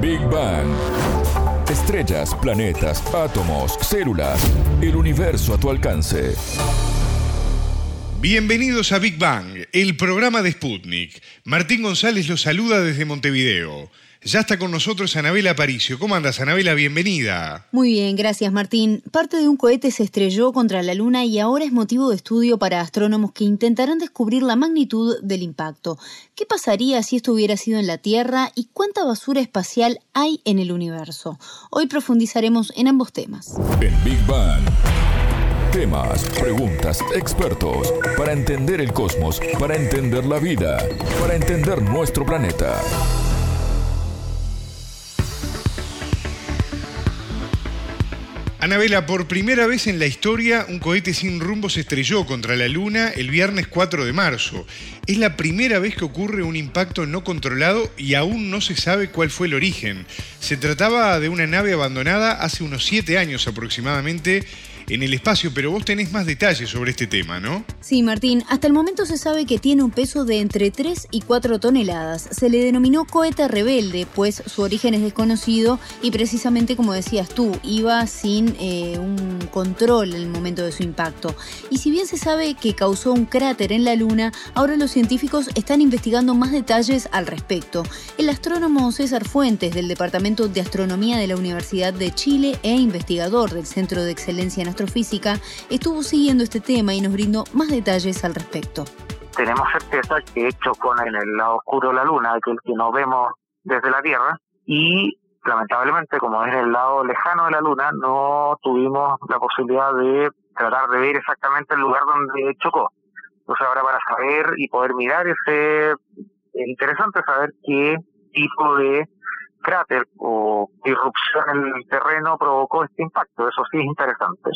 Big Bang. Estrellas, planetas, átomos, células, el universo a tu alcance. Bienvenidos a Big Bang, el programa de Sputnik. Martín González los saluda desde Montevideo. Ya está con nosotros Anabela Aparicio. ¿Cómo andas, Anabela? Bienvenida. Muy bien, gracias, Martín. Parte de un cohete se estrelló contra la Luna y ahora es motivo de estudio para astrónomos que intentarán descubrir la magnitud del impacto. ¿Qué pasaría si esto hubiera sido en la Tierra y cuánta basura espacial hay en el universo? Hoy profundizaremos en ambos temas. En Big Bang. Temas, preguntas, expertos, para entender el cosmos, para entender la vida, para entender nuestro planeta. Anabela, por primera vez en la historia, un cohete sin rumbo se estrelló contra la Luna el viernes 4 de marzo. Es la primera vez que ocurre un impacto no controlado y aún no se sabe cuál fue el origen. Se trataba de una nave abandonada hace unos siete años aproximadamente en el espacio, pero vos tenés más detalles sobre este tema, ¿no? Sí, Martín. Hasta el momento se sabe que tiene un peso de entre 3 y 4 toneladas. Se le denominó cohete rebelde, pues su origen es desconocido y precisamente como decías tú, iba sin eh, un control en el momento de su impacto. Y si bien se sabe que causó un cráter en la Luna, ahora los científicos están investigando más detalles al respecto. El astrónomo César Fuentes del Departamento de Astronomía de la Universidad de Chile e investigador del Centro de Excelencia en Astronomía Física estuvo siguiendo este tema y nos brindó más detalles al respecto. Tenemos certeza que chocó en el lado oscuro de la Luna, aquel que no vemos desde la Tierra, y lamentablemente, como es el lado lejano de la Luna, no tuvimos la posibilidad de tratar de ver exactamente el lugar donde chocó. Entonces ahora para saber y poder mirar es interesante saber qué tipo de cráter o irrupción en el terreno provocó este impacto. Eso sí es interesante.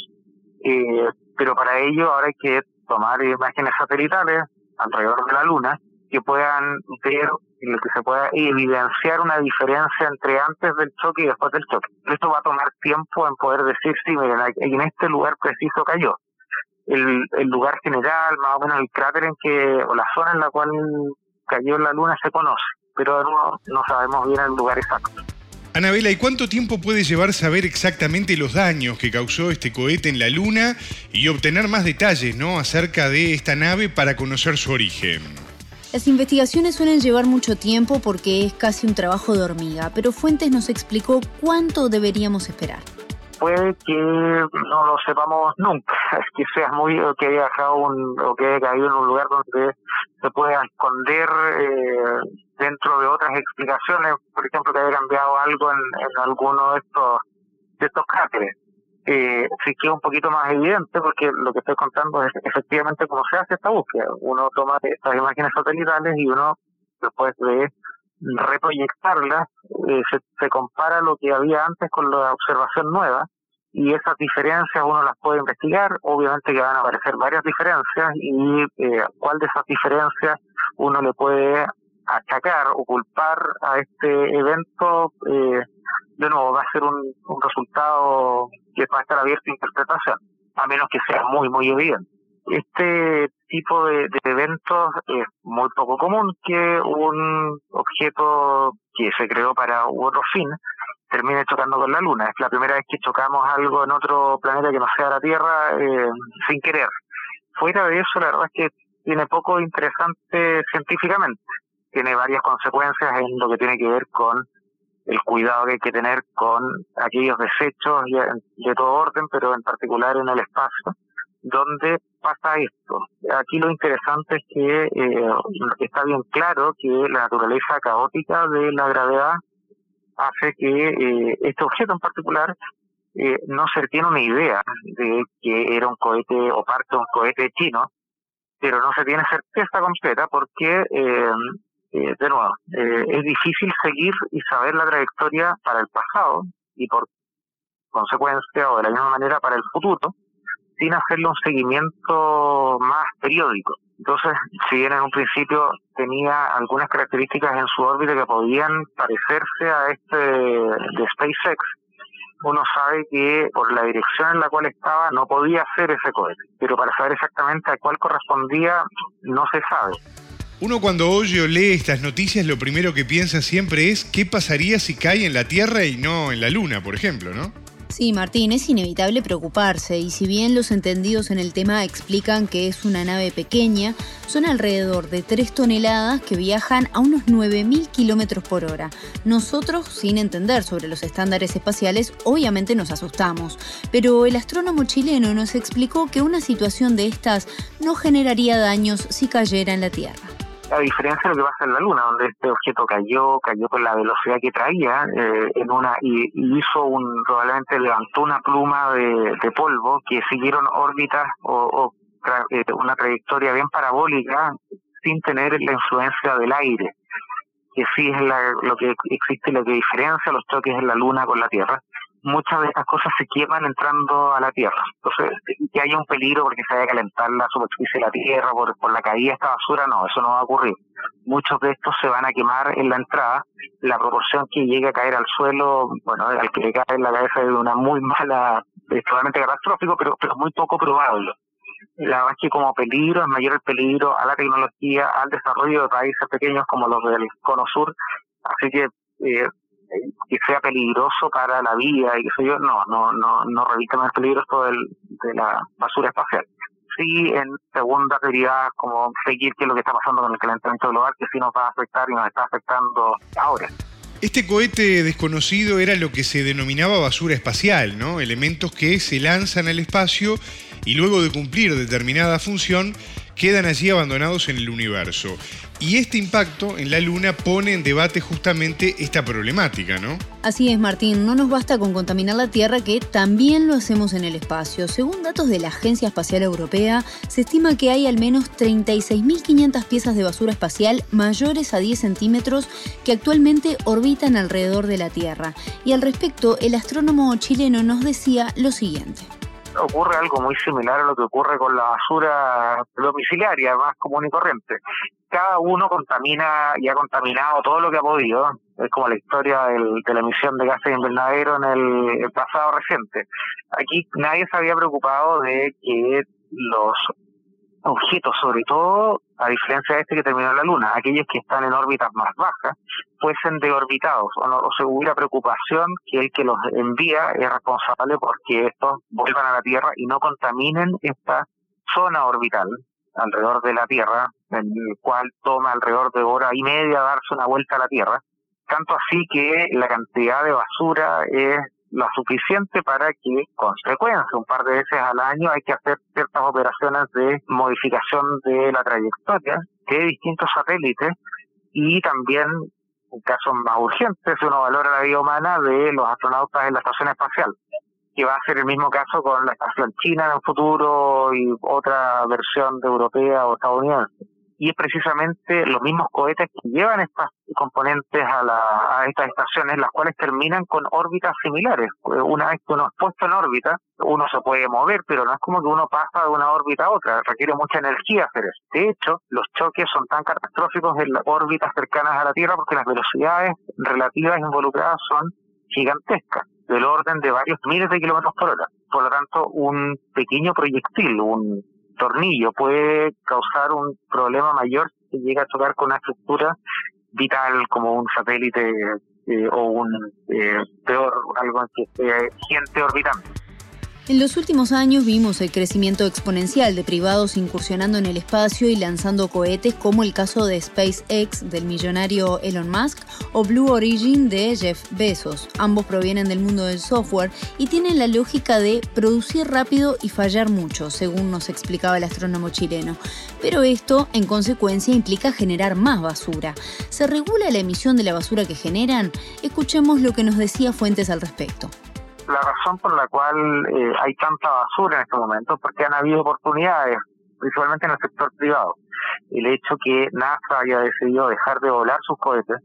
Eh, pero para ello ahora hay que tomar imágenes satelitales alrededor de la Luna que puedan ver lo que se pueda evidenciar una diferencia entre antes del choque y después del choque. Esto va a tomar tiempo en poder decir, sí, miren, en este lugar preciso cayó. El, el lugar general, más o menos el cráter en que, o la zona en la cual cayó la Luna se conoce pero no, no sabemos bien el lugar exacto. Anabela, ¿y cuánto tiempo puede llevar saber exactamente los daños que causó este cohete en la Luna y obtener más detalles ¿no? acerca de esta nave para conocer su origen? Las investigaciones suelen llevar mucho tiempo porque es casi un trabajo de hormiga, pero Fuentes nos explicó cuánto deberíamos esperar puede que no lo sepamos nunca, que sea muy o que haya dejado un, o que haya caído en un lugar donde se pueda esconder eh, dentro de otras explicaciones, por ejemplo que haya cambiado algo en, en alguno de estos de estos cráteres. Eh, sí que es un poquito más evidente porque lo que estoy contando es efectivamente cómo se hace esta búsqueda. Uno toma estas imágenes satelitales y uno después de reproyectarlas, eh, se, compara lo que había antes con la observación nueva y esas diferencias uno las puede investigar, obviamente que van a aparecer varias diferencias y eh, cuál de esas diferencias uno le puede achacar o culpar a este evento, eh, de nuevo va a ser un, un resultado que va a estar abierto a interpretación, a menos que sea muy, muy evidente. Este tipo de, eventos es muy poco común que un objeto que se creó para otro fin termine chocando con la Luna. Es la primera vez que chocamos algo en otro planeta que no sea la Tierra eh, sin querer. Fuera de eso, la verdad es que tiene poco interesante científicamente. Tiene varias consecuencias en lo que tiene que ver con el cuidado que hay que tener con aquellos desechos de todo orden, pero en particular en el espacio, donde pasa esto. Aquí lo interesante es que eh, está bien claro que la naturaleza caótica de la gravedad hace que eh, este objeto en particular eh, no se tiene una idea de que era un cohete o parte de un cohete chino, pero no se tiene certeza completa porque, eh, eh de nuevo, eh, es difícil seguir y saber la trayectoria para el pasado y por consecuencia o de la misma manera para el futuro, sin hacerle un seguimiento más periódico. Entonces, si bien en un principio tenía algunas características en su órbita que podían parecerse a este de SpaceX, uno sabe que por la dirección en la cual estaba no podía ser ese cohete, pero para saber exactamente a cuál correspondía no se sabe. Uno cuando oye o lee estas noticias lo primero que piensa siempre es qué pasaría si cae en la Tierra y no en la Luna, por ejemplo, ¿no? Sí, Martín, es inevitable preocuparse y si bien los entendidos en el tema explican que es una nave pequeña, son alrededor de 3 toneladas que viajan a unos 9.000 kilómetros por hora. Nosotros, sin entender sobre los estándares espaciales, obviamente nos asustamos, pero el astrónomo chileno nos explicó que una situación de estas no generaría daños si cayera en la Tierra a diferencia de lo que pasa en la Luna, donde este objeto cayó, cayó con la velocidad que traía eh, en una y, hizo un probablemente levantó una pluma de, polvo que siguieron órbitas o, eh, una trayectoria bien parabólica sin tener la influencia del aire, que sí es lo que existe, lo que diferencia los choques en la Luna con la Tierra muchas de estas cosas se queman entrando a la Tierra. Entonces, que haya un peligro porque se vaya a calentar la superficie de la Tierra por, por la caída de esta basura, no, eso no va a ocurrir. Muchos de estos se van a quemar en la entrada. La proporción que llegue a caer al suelo, bueno, al que le cae en la cabeza es una muy mala, es totalmente catastrófico, pero, pero muy poco probable. La verdad es que como peligro es mayor el peligro a la tecnología, al desarrollo de países pequeños como los del Cono Sur. Así que eh, que sea peligroso para la vida y que sé yo, no, no, no, no reviste más peligro esto del, de la basura espacial. Sí, en segunda prioridad, como seguir qué es lo que está pasando con el calentamiento global, que sí nos va a afectar y nos está afectando ahora. Este cohete desconocido era lo que se denominaba basura espacial, ¿no? Elementos que se lanzan al espacio y luego de cumplir determinada función quedan allí abandonados en el universo. Y este impacto en la Luna pone en debate justamente esta problemática, ¿no? Así es, Martín. No nos basta con contaminar la Tierra, que también lo hacemos en el espacio. Según datos de la Agencia Espacial Europea, se estima que hay al menos 36.500 piezas de basura espacial mayores a 10 centímetros que actualmente orbitan alrededor de la Tierra. Y al respecto, el astrónomo chileno nos decía lo siguiente ocurre algo muy similar a lo que ocurre con la basura domiciliaria, más común y corriente. Cada uno contamina y ha contaminado todo lo que ha podido. Es como la historia de la emisión de gases de invernadero en el pasado reciente. Aquí nadie se había preocupado de que los objetos, sobre todo a diferencia de este que terminó en la Luna, aquellos que están en órbitas más bajas, fuesen deorbitados o, no, o se hubiera preocupación que el que los envía es responsable porque estos vuelvan a la Tierra y no contaminen esta zona orbital alrededor de la Tierra, en el cual toma alrededor de hora y media darse una vuelta a la Tierra, tanto así que la cantidad de basura es lo suficiente para que, consecuencia, un par de veces al año hay que hacer ciertas operaciones de modificación de la trayectoria de distintos satélites y también, en casos más urgentes, uno valora la vida humana de los astronautas en la estación espacial que va a ser el mismo caso con la estación china en el futuro y otra versión de europea o estadounidense y es precisamente los mismos cohetes que llevan estas componentes a, la, a estas estaciones, las cuales terminan con órbitas similares. Una vez que uno es puesto en órbita, uno se puede mover, pero no es como que uno pasa de una órbita a otra, requiere mucha energía hacer eso. De hecho, los choques son tan catastróficos en las órbitas cercanas a la Tierra porque las velocidades relativas involucradas son gigantescas, del orden de varios miles de kilómetros por hora. Por lo tanto, un pequeño proyectil, un tornillo puede causar un problema mayor si llega a chocar con una estructura vital como un satélite eh, o un eh, peor, algo que gente orbitando. En los últimos años vimos el crecimiento exponencial de privados incursionando en el espacio y lanzando cohetes como el caso de SpaceX del millonario Elon Musk o Blue Origin de Jeff Bezos. Ambos provienen del mundo del software y tienen la lógica de producir rápido y fallar mucho, según nos explicaba el astrónomo chileno. Pero esto, en consecuencia, implica generar más basura. ¿Se regula la emisión de la basura que generan? Escuchemos lo que nos decía Fuentes al respecto la razón por la cual eh, hay tanta basura en este momento porque han habido oportunidades, principalmente en el sector privado. El hecho que NASA haya decidido dejar de volar sus cohetes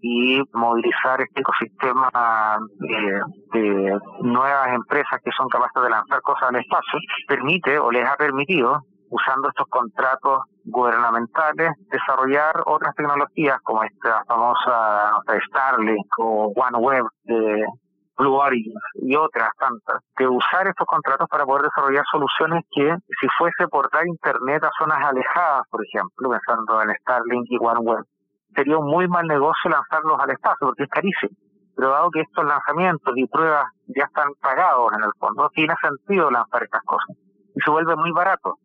y movilizar este ecosistema eh, de nuevas empresas que son capaces de lanzar cosas al espacio, permite o les ha permitido, usando estos contratos gubernamentales, desarrollar otras tecnologías como esta famosa Starlink o OneWeb de Blue y otras tantas, de usar estos contratos para poder desarrollar soluciones que, si fuese por dar internet a zonas alejadas, por ejemplo, pensando en Starlink y OneWeb, sería un muy mal negocio lanzarlos al espacio porque es carísimo. Pero dado que estos lanzamientos y pruebas ya están pagados en el fondo, tiene sentido lanzar estas cosas. Y se vuelve muy barato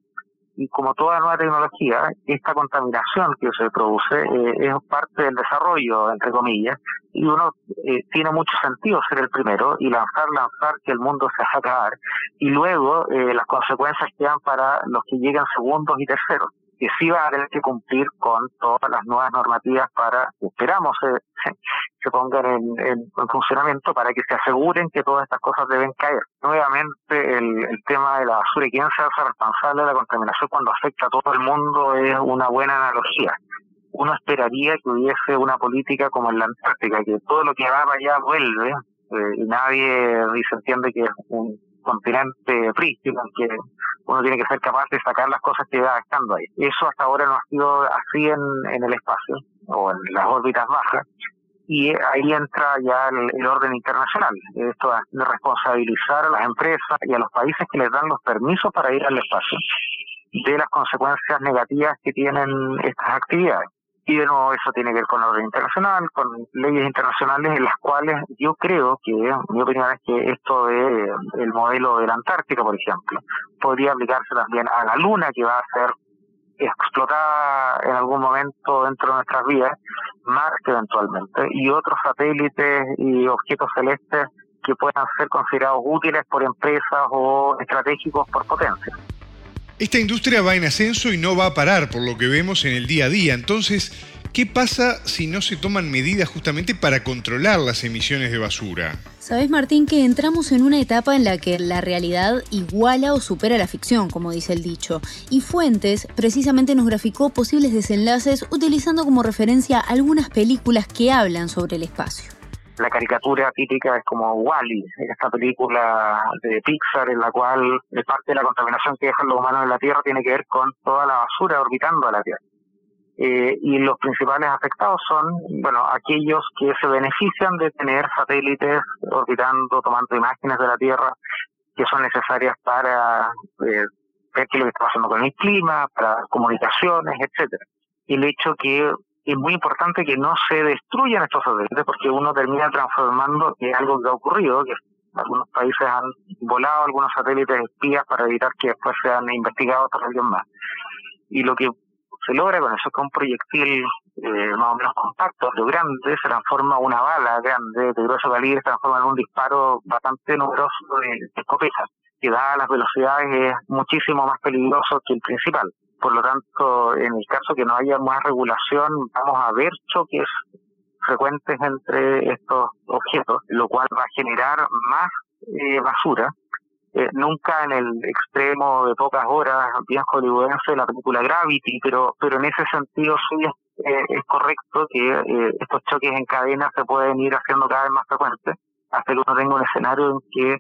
y como toda nueva tecnología, esta contaminación que se produce eh, es parte del desarrollo, entre comillas, y uno eh, tiene mucho sentido ser el primero y lanzar, lanzar que el mundo se va a acabar, y luego eh, las consecuencias quedan para los que llegan segundos y terceros que sí va a tener que cumplir con todas las nuevas normativas para, esperamos, se, se pongan en, funcionamiento para que se aseguren que todas estas cosas deben caer. Nuevamente, el, el tema de la basura y quién se hace responsable de la contaminación cuando afecta a todo el mundo es una buena analogía. Uno esperaría que hubiese una política como en la Antártica, que todo lo que va para allá vuelve eh, y nadie se entiende que es un continente prístino que uno tiene que ser capaz de sacar las cosas que va estando ahí. Eso hasta ahora no ha sido así en, en el espacio o en las órbitas bajas y ahí entra ya el, orden internacional. Esto de responsabilizar a las empresas y a los países que les dan los permisos para ir al espacio de las consecuencias negativas que tienen estas actividades. Y de nuevo eso tiene que ver con el orden internacional, con leyes internacionales en las cuales yo creo que, mi opinión es que esto de el modelo de la Antártica, por ejemplo, podría aplicarse también a la Luna, que va a ser explotada en algún momento dentro de nuestras vidas, Marte eventualmente, y otros satélites y objetos celestes que puedan ser considerados útiles por empresas o estratégicos por potencia. Esta industria va en ascenso y no va a parar por lo que vemos en el día a día. Entonces, ¿qué pasa si no se toman medidas justamente para controlar las emisiones de basura? Sabes, Martín, que entramos en una etapa en la que la realidad iguala o supera la ficción, como dice el dicho. Y Fuentes precisamente nos graficó posibles desenlaces utilizando como referencia algunas películas que hablan sobre el espacio la caricatura típica es como Wally, esta película de Pixar en la cual parte de la contaminación que dejan los humanos en la Tierra tiene que ver con toda la basura orbitando a la Tierra. Eh, y los principales afectados son, bueno, aquellos que se benefician de tener satélites orbitando, tomando imágenes de la Tierra que son necesarias para eh, ver qué es lo que está pasando con el clima, para comunicaciones, etcétera. Y el hecho que es muy importante que no se destruyan estos satélites porque uno termina transformando que algo que ha ocurrido, que algunos países han volado algunos satélites espías para evitar que después sean investigados por alguien más. Y lo que se logra con eso es que un proyectil eh, más o menos compacto, pero grande, se transforma una bala grande de grueso calibre, se transforma en un disparo bastante numeroso de escopeta, que da las velocidades es muchísimo más peligroso que el principal. Por lo tanto, en el caso que no haya más regulación, vamos a ver choques frecuentes entre estos objetos, lo cual va a generar más eh, basura. Eh, nunca en el extremo de pocas horas, bien hollywoodense, la película Gravity, pero, pero en ese sentido sí es, eh, es correcto que estos choques en cadena se pueden ir haciendo cada vez más frecuentes, hasta que uno tenga un escenario en que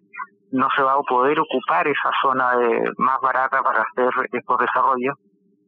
no se va a poder ocupar esa zona de, más barata para hacer estos desarrollos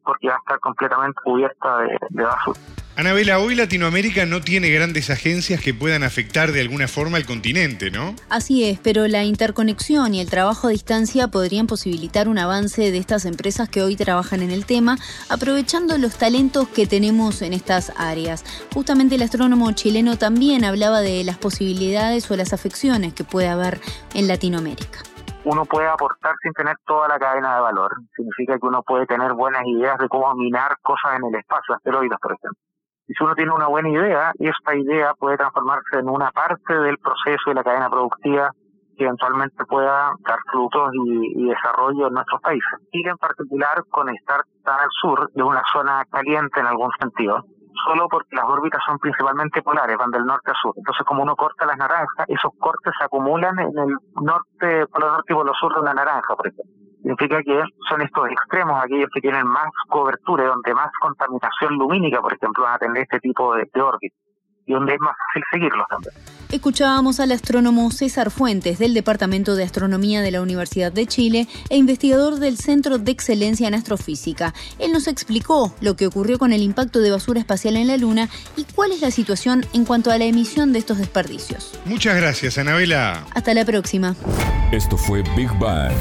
porque va a estar completamente cubierta de, basura. Anabela, hoy Latinoamérica no tiene grandes agencias que puedan afectar de alguna forma al continente, ¿no? Así es, pero la interconexión y el trabajo a distancia podrían posibilitar un avance de estas empresas que hoy trabajan en el tema, aprovechando los talentos que tenemos en estas áreas. Justamente el astrónomo chileno también hablaba de las posibilidades o las afecciones que puede haber en Latinoamérica uno puede aportar sin tener toda la cadena de valor. Significa que uno puede tener buenas ideas de cómo minar cosas en el espacio, asteroides, por ejemplo. Y si uno tiene una buena idea, esta idea puede transformarse en una parte del proceso de la cadena productiva que eventualmente pueda dar frutos y, desarrollo en nuestros países. Y en particular, con estar tan al sur de una zona caliente en algún sentido, solo porque las órbitas son principalmente polares, van del norte a sur. Entonces, como uno corta las naranjas, esos cortes se acumulan en el norte, polo norte y polo sur de una naranja, por ejemplo. Significa que son estos extremos aquellos que tienen más cobertura, donde más contaminación lumínica, por ejemplo, van a tener este tipo de, de órbitas, y donde es más fácil seguirlos también. Escuchábamos al astrónomo César Fuentes del Departamento de Astronomía de la Universidad de Chile e investigador del Centro de Excelencia en Astrofísica. Él nos explicó lo que ocurrió con el impacto de basura espacial en la Luna y cuál es la situación en cuanto a la emisión de estos desperdicios. Muchas gracias, Anabela. Hasta la próxima. Esto fue Big Bang.